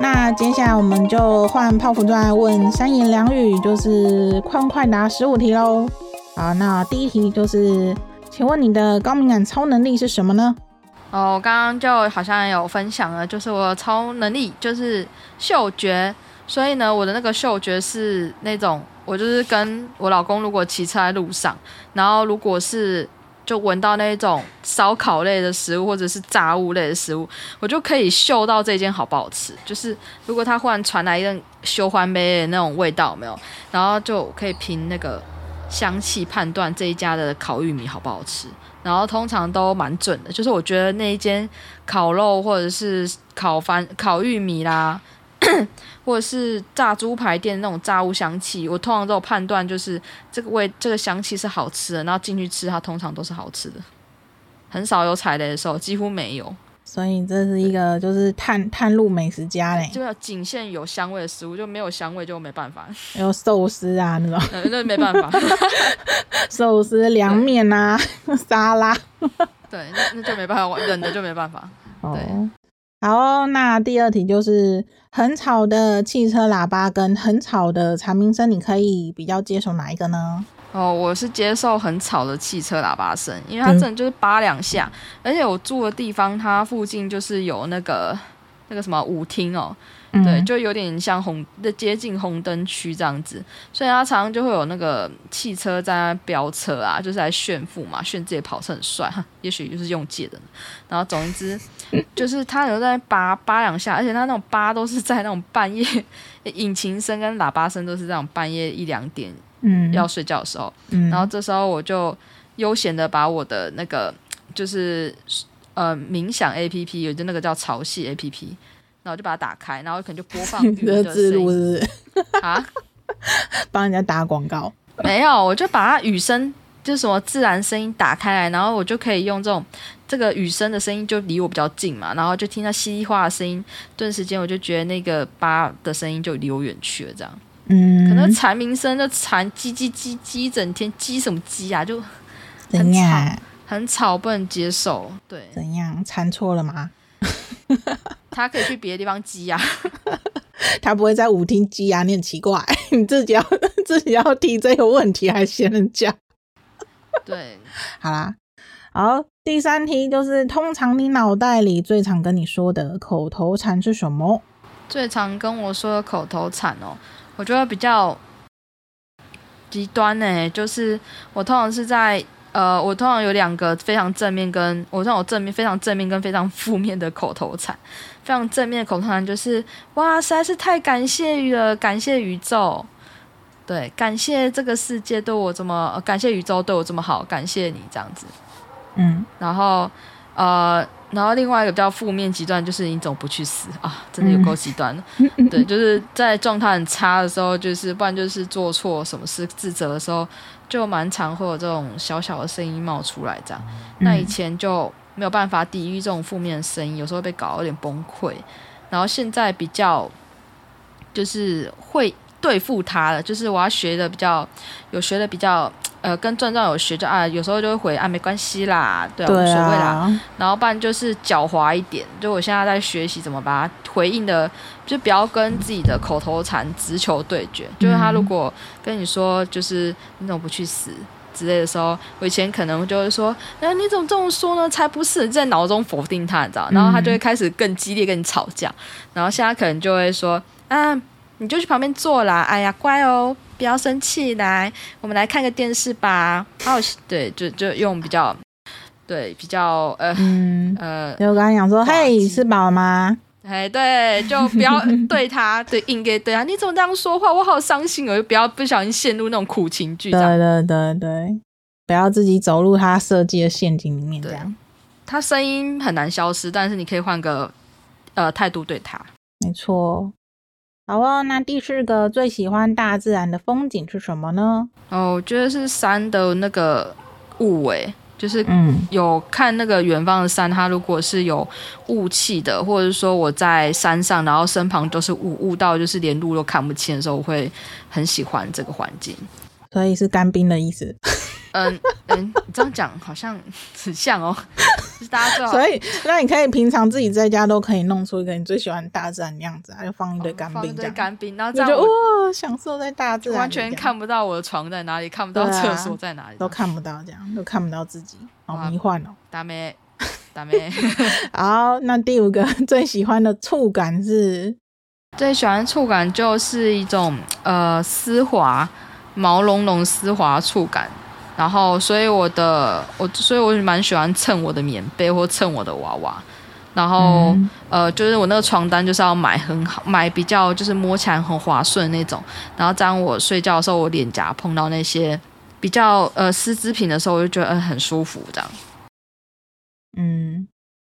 那接下来我们就换泡芙钻来问三言两语，就是快快答十五题喽。好，那第一题就是，请问你的高敏感超能力是什么呢？哦，我刚刚就好像有分享了，就是我超能力就是嗅觉，所以呢，我的那个嗅觉是那种，我就是跟我老公如果骑车在路上，然后如果是就闻到那种烧烤类的食物或者是炸物类的食物，我就可以嗅到这间好不好吃。就是如果它忽然传来一阵烧番麦的那种味道，没有，然后就可以凭那个香气判断这一家的烤玉米好不好吃。然后通常都蛮准的，就是我觉得那一间烤肉或者是烤番烤玉米啦，或者是炸猪排店那种炸物香气，我通常都有判断，就是这个味这个香气是好吃的，然后进去吃它通常都是好吃的，很少有踩雷的时候，几乎没有。所以这是一个就是探探路美食家嘞，就要仅限有香味的食物，就没有香味就没办法。还有寿司啊那种，那没办法。寿司、凉面啊、沙拉，对，那那就没办法，冷的就没办法。对，哦、好，那第二题就是很吵的汽车喇叭跟很吵的蝉鸣声，你可以比较接受哪一个呢？哦，我是接受很吵的汽车喇叭声，因为它真的就是叭两下，嗯、而且我住的地方它附近就是有那个那个什么舞厅哦，嗯、对，就有点像红的接近红灯区这样子，所以它常常就会有那个汽车在那飙车啊，就是来炫富嘛，炫自己跑车很帅，也许就是用借的。然后总之 就是他有在扒扒两下，而且他那种扒都是在那种半夜，引擎声跟喇叭声都是这种半夜一两点。嗯，要睡觉的时候，嗯、然后这时候我就悠闲的把我的那个就是呃冥想 A P P，有就那个叫潮汐 A P P，然后就把它打开，然后可能就播放 雨的声音是是 啊，帮人家打广告？没有，我就把它雨声就是什么自然声音打开来，然后我就可以用这种这个雨声的声音就离我比较近嘛，然后就听到稀里哗的声音，顿时间我就觉得那个叭的声音就离我远去了，这样。嗯，可能蝉鸣声就蝉叽叽叽叽一整天，叽什么叽啊，就很吵，很吵，不能接受。对，怎样？蝉错了吗？他可以去别的地方叽啊，他不会在舞厅叽啊，你很奇怪，你自己要 自己要提这个问题，还嫌人家？对，好啦，好，第三题就是，通常你脑袋里最常跟你说的口头禅是什么？最常跟我说的口头禅哦。我觉得比较极端呢，就是我通常是在呃，我通常有两个非常正面跟我通常有正面非常正面跟非常负面的口头禅。非常正面的口头禅就是哇，实在是太感谢了，感谢宇宙，对，感谢这个世界对我这么，感谢宇宙对我这么好，感谢你这样子，嗯，然后呃。然后另外一个比较负面极端就是你总不去死啊，真的有够极端的。嗯、对，就是在状态很差的时候，就是不然就是做错什么事自责的时候，就蛮常会有这种小小的声音冒出来这样。嗯、那以前就没有办法抵御这种负面的声音，有时候被搞得有点崩溃。然后现在比较就是会对付他了，就是我要学的比较有学的比较。呃，跟壮壮有学就啊，有时候就会回啊，没关系啦，对啊，无所谓啦。然后不然就是狡猾一点，就我现在在学习怎么把它回应的，就不要跟自己的口头禅直球对决。嗯、就是他如果跟你说，就是你怎么不去死之类的时候，我以前可能就会说，那、啊、你怎么这么说呢？才不是，在脑中否定他，你知道？然后他就会开始更激烈跟你吵架。然后现在可能就会说，啊，你就去旁边坐啦，哎呀，乖哦。不要生气，来，我们来看个电视吧。好，对，就就用比较，对，比较呃、嗯、呃，就刚刚讲说，嘿，吃饱了吗？哎，对，就不要 对他，对，应该对啊，你怎么这样说话？我好伤心哦，就不要不小心陷入那种苦情剧。对对对对，不要自己走入他设计的陷阱里面。这样，他声音很难消失，但是你可以换个呃态度对他。没错。好哦，那第四个最喜欢大自然的风景是什么呢？哦，我觉得是山的那个雾诶，就是嗯，有看那个远方的山，它如果是有雾气的，或者是说我在山上，然后身旁都是雾，雾到就是连路都看不清的时候，我会很喜欢这个环境。所以是干冰的意思。嗯嗯，你这样讲好像很像哦。就是大家最好，所以那你可以平常自己在家都可以弄出一个你最喜欢大自然的样子，还有放一堆干冰，一堆，干冰，然后这样就哇，享受在大自然，完全看不到我的床在哪里，看不到厕所在哪里，都看不到，这样都看不到自己，好迷幻哦。大妹，大妹。好，那第五个 最喜欢的触感是？最喜欢的触感就是一种呃丝滑、毛茸茸、丝滑触感。然后，所以我的我，所以我蛮喜欢蹭我的棉被或蹭我的娃娃。然后，嗯、呃，就是我那个床单就是要买很好，买比较就是摸起来很滑顺那种。然后，当我睡觉的时候，我脸颊碰到那些比较呃丝织品的时候，我就觉得嗯、呃、很舒服这样。嗯，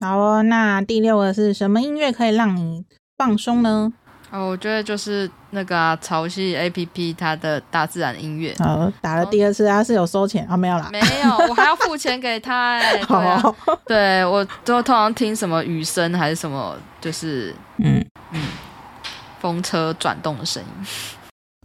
好哦。那第六个是什么音乐可以让你放松呢？哦，我觉得就是那个啊，潮汐 A P P 它的大自然音乐。好，打了第二次，它是有收钱啊、哦？没有啦，没有，我还要付钱给他哎、欸。对、啊，对我都通常听什么雨声还是什么，就是嗯嗯，风车转动的声音。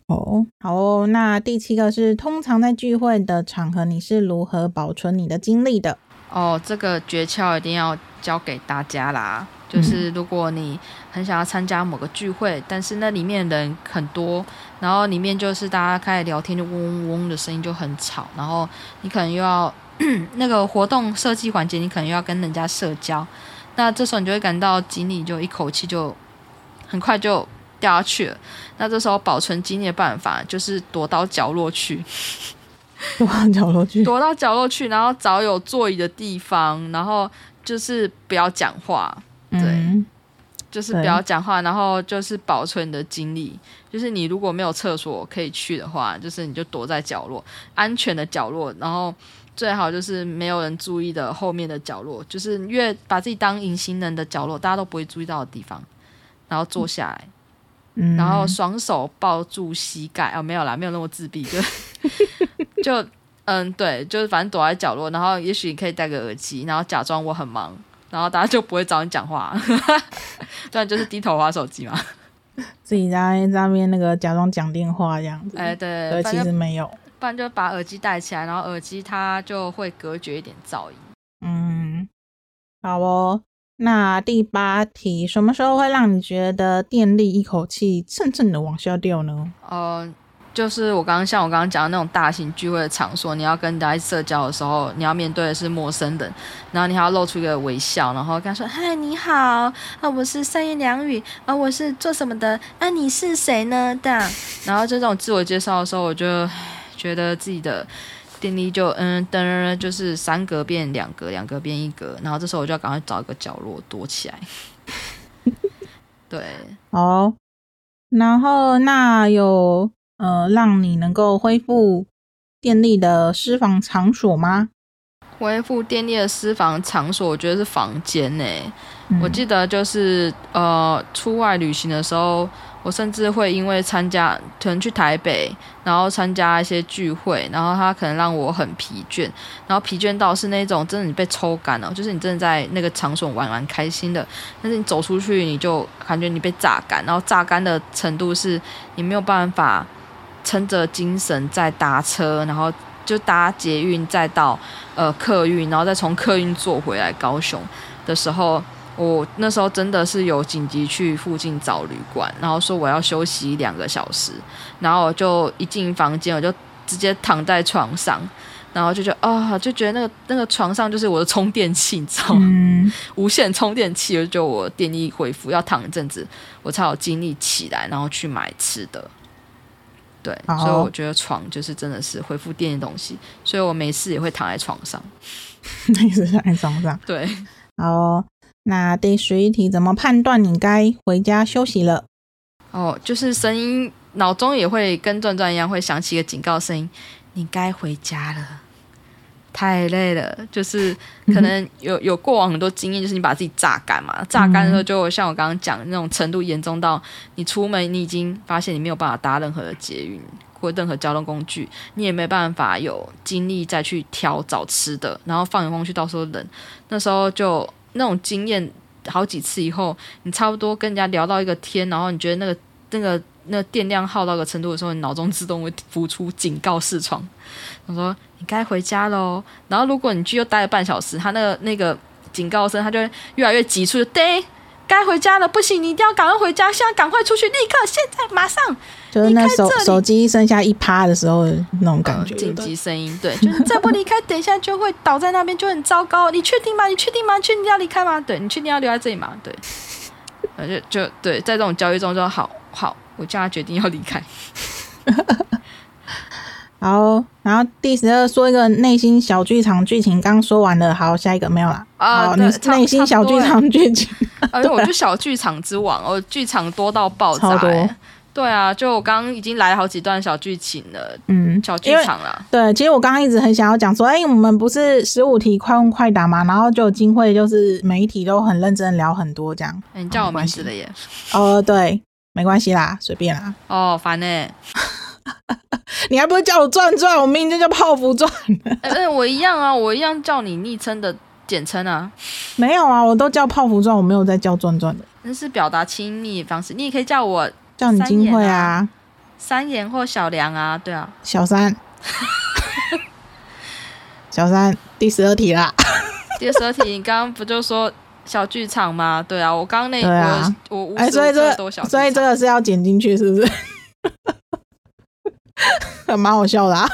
哦，好哦。那第七个是，通常在聚会的场合，你是如何保存你的精力的？哦，这个诀窍一定要教给大家啦。就是如果你很想要参加某个聚会，但是那里面人很多，然后里面就是大家开始聊天，就嗡嗡嗡的声音就很吵，然后你可能又要 那个活动设计环节，你可能又要跟人家社交，那这时候你就会感到精力就一口气就很快就掉下去了。那这时候保存精力的办法就是躲到角落去，躲到角落去，躲到角落去，然后找有座椅的地方，然后就是不要讲话。就是不要讲话，然后就是保存你的精力。就是你如果没有厕所可以去的话，就是你就躲在角落，安全的角落，然后最好就是没有人注意的后面的角落，就是越把自己当隐形人的角落，大家都不会注意到的地方，然后坐下来，嗯、然后双手抱住膝盖。哦，没有啦，没有那么自闭，就 就嗯，对，就是反正躲在角落，然后也许你可以戴个耳机，然后假装我很忙。然后大家就不会找你讲话，不然就是低头玩手机嘛。自己在上面那个假装讲电话这样子。哎，对，对，其实没有。不然就把耳机戴起来，然后耳机它就会隔绝一点噪音。嗯，好哦。那第八题，什么时候会让你觉得电力一口气蹭蹭的往下掉呢？呃。就是我刚刚像我刚刚讲的那种大型聚会的场所，你要跟大家社交的时候，你要面对的是陌生人，然后你还要露出一个微笑，然后跟他说：“嗨，你好，啊，我是三言两语，啊，我是做什么的？啊，你是谁呢？”这样，然后就这种自我介绍的时候，我就觉得自己的电力就嗯噔，就是三格变两格，两格变一格，然后这时候我就要赶快找一个角落躲起来。对，好，然后那有。呃，让你能够恢复电力的私房场所吗？恢复电力的私房场所，我觉得是房间呢。嗯、我记得就是呃，出外旅行的时候，我甚至会因为参加，可能去台北，然后参加一些聚会，然后他可能让我很疲倦，然后疲倦到是那种真的你被抽干了，就是你真的在那个场所玩玩开心的，但是你走出去你就感觉你被榨干，然后榨干的程度是你没有办法。撑着精神再搭车，然后就搭捷运，再到呃客运，然后再从客运坐回来高雄的时候，我那时候真的是有紧急去附近找旅馆，然后说我要休息两个小时，然后我就一进房间，我就直接躺在床上，然后就觉得啊、哦，就觉得那个那个床上就是我的充电器，你知道吗？嗯、无线充电器，就我电力恢复，要躺一阵子，我才有精力起来，然后去买吃的。对，好所以我觉得床就是真的是恢复电的东西，所以我没事也会躺在床上，没事躺在床上。对，好，那第十一题，怎么判断你该回家休息了？哦，就是声音，脑中也会跟转转一样，会响起一个警告声音，你该回家了。太累了，就是可能有有过往很多经验，就是你把自己榨干嘛，榨干的时候就像我刚刚讲的那种程度严重到你出门你已经发现你没有办法搭任何的捷运或任何交通工具，你也没办法有精力再去挑找吃的，然后放眼望去到时候冷，那时候就那种经验好几次以后，你差不多跟人家聊到一个天，然后你觉得那个那个那电量耗到个程度的时候，你脑中自动会浮出警告视窗，他说你该回家喽。然后如果你去又待了半小时，他那个那个警告声，他就会越来越急促，就对。该回家了，不行，你一定要赶快回家，现在赶快出去，立刻，现在，马上，就是那手手机剩下一趴的时候那种感觉，紧急声音，对，就是再不离开，等一下就会倒在那边，就很糟糕。你确定吗？你确定吗？确定要离开吗？对，你确定要留在这里吗？对，就就对，在这种焦虑中就好好，我叫他决定要离开。好，然后第十二说一个内心小剧场剧情，刚说完了。好，下一个没有了。啊，好，你内心小剧场剧情。啊，因为我就小剧场之王，我剧场多到爆炸。对啊，就我刚刚已经来了好几段小剧情了。嗯，小剧场了。对，其实我刚刚一直很想要讲说，哎、欸，我们不是十五题快问快答嘛，然后就有机会就是每一题都很认真聊很多这样。欸、你叫我名字了耶？哦，对，没关系啦，随便啦。哦，烦呢。你还不会叫我转转？我明明就叫泡芙转。哎、欸，我一样啊，我一样叫你昵称的简称啊。没有啊，我都叫泡芙转，我没有在叫转转的。那是表达亲密方式，你也可以叫我叫你金慧啊，三言或小梁啊，对啊，小三，小三，第十二题啦。第十二题，你刚刚不就说小剧场吗？对啊，我刚刚那我我哎、欸，所以这个所以这个是要剪进去，是不是？蛮好笑的啊！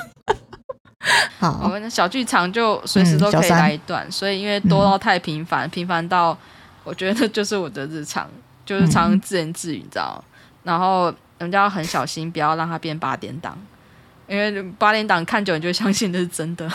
好，我们小剧场就随时都可以来一段，嗯、所以因为多到太频繁，频、嗯、繁到我觉得就是我的日常，就是常常自言自语，你知道？然后人家要很小心，不要让它变八点档。因为八点档看久，你就会相信这是真的。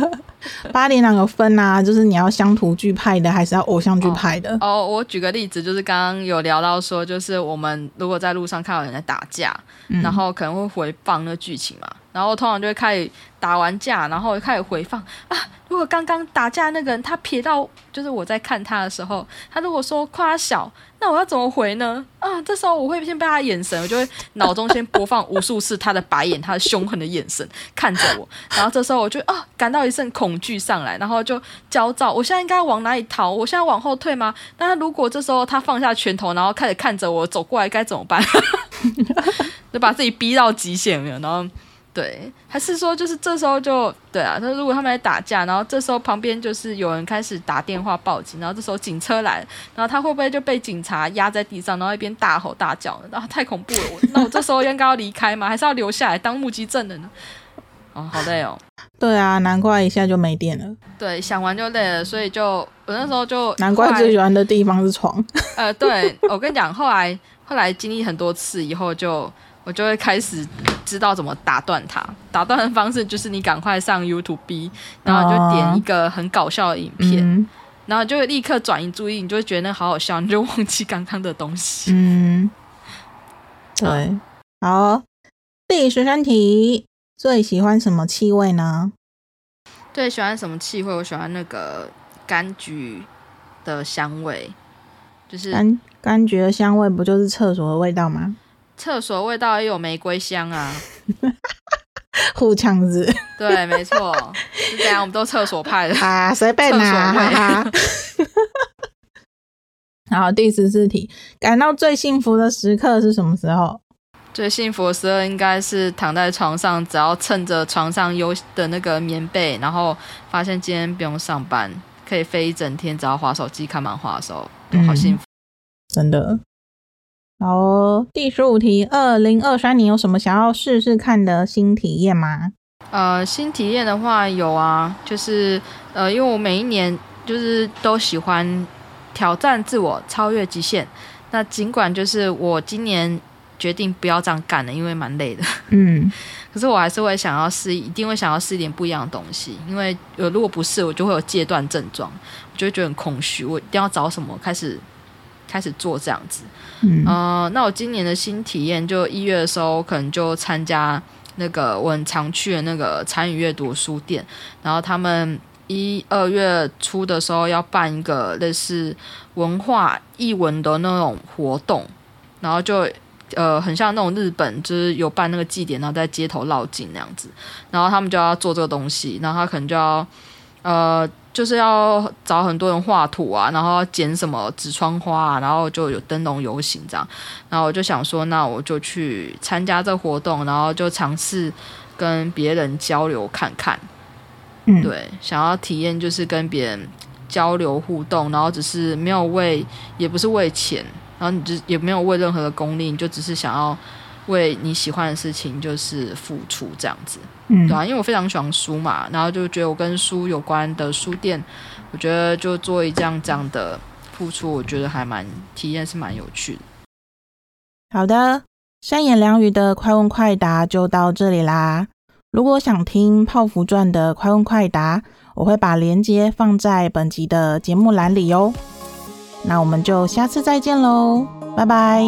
八点档有分啊，就是你要乡土剧派的，还是要偶像剧派的？哦，哦，我举个例子，就是刚刚有聊到说，就是我们如果在路上看到人在打架，嗯、然后可能会回放那个剧情嘛，然后通常就会开始打完架，然后开始回放啊。如果刚刚打架那个人他瞥到，就是我在看他的时候，他如果说夸小，那我要怎么回呢？啊，这时候我会先被他眼神，我就会脑中先播放无数次他的白眼，他的凶狠的眼神看着我，然后这时候我就啊感到一阵恐惧上来，然后就焦躁。我现在应该往哪里逃？我现在往后退吗？但他如果这时候他放下拳头，然后开始看着我走过来，该怎么办？就把自己逼到极限了，然后。对，还是说就是这时候就对啊？那如果他们在打架，然后这时候旁边就是有人开始打电话报警，然后这时候警车来，然后他会不会就被警察压在地上，然后一边大吼大叫？然后太恐怖了，我那我这时候应该要离开吗？还是要留下来当目击证人呢？哦，好累哦。对啊，难怪一下就没电了。对，想完就累了，所以就我那时候就 难怪最喜欢的地方是床。呃，对，我跟你讲，后来后来经历很多次以后就。我就会开始知道怎么打断它。打断的方式就是你赶快上 YouTube，然后你就点一个很搞笑的影片，哦嗯、然后就会立刻转移注意，你就会觉得那好好笑，你就忘记刚刚的东西。嗯，对，好。第十三题，最喜欢什么气味呢？最喜欢什么气味？我喜欢那个柑橘的香味，就是柑柑橘的香味，不就是厕所的味道吗？厕所味道也有玫瑰香啊，互呛子。对，没错，是这样，我们都厕所派的 啊，随便拿。哈哈。好，第十四题，感到最幸福的时刻是什么时候？最幸福的时候应该是躺在床上，只要趁着床上有的那个棉被，然后发现今天不用上班，可以飞一整天，只要滑手机看漫画的时候，好幸福，嗯，真的。好哦，第十五题，二零二三年有什么想要试试看的新体验吗？呃，新体验的话有啊，就是呃，因为我每一年就是都喜欢挑战自我，超越极限。那尽管就是我今年决定不要这样干了，因为蛮累的。嗯，可是我还是会想要试，一定会想要试一点不一样的东西。因为呃，如果不试，我就会有戒断症状，我就会觉得很空虚。我一定要找什么开始。开始做这样子，嗯、呃，那我今年的新体验就一月的时候，可能就参加那个我很常去的那个参与阅读书店，然后他们一二月初的时候要办一个类似文化译文的那种活动，然后就呃很像那种日本就是有办那个祭典，然后在街头绕境那样子，然后他们就要做这个东西，然后他可能就要呃就是要找很多人画图啊，然后剪什么纸窗花啊，然后就有灯笼游行这样。然后我就想说，那我就去参加这活动，然后就尝试跟别人交流看看。嗯，对，想要体验就是跟别人交流互动，然后只是没有为，也不是为钱，然后你就也没有为任何的功利，你就只是想要为你喜欢的事情就是付出这样子。嗯，对啊，因为我非常喜欢书嘛，然后就觉得我跟书有关的书店，我觉得就做一这样这样的付出，我觉得还蛮体验是蛮有趣的。好的，三言两语的快问快答就到这里啦。如果想听泡芙传的快问快答，我会把链接放在本集的节目栏里哟。那我们就下次再见喽，拜拜。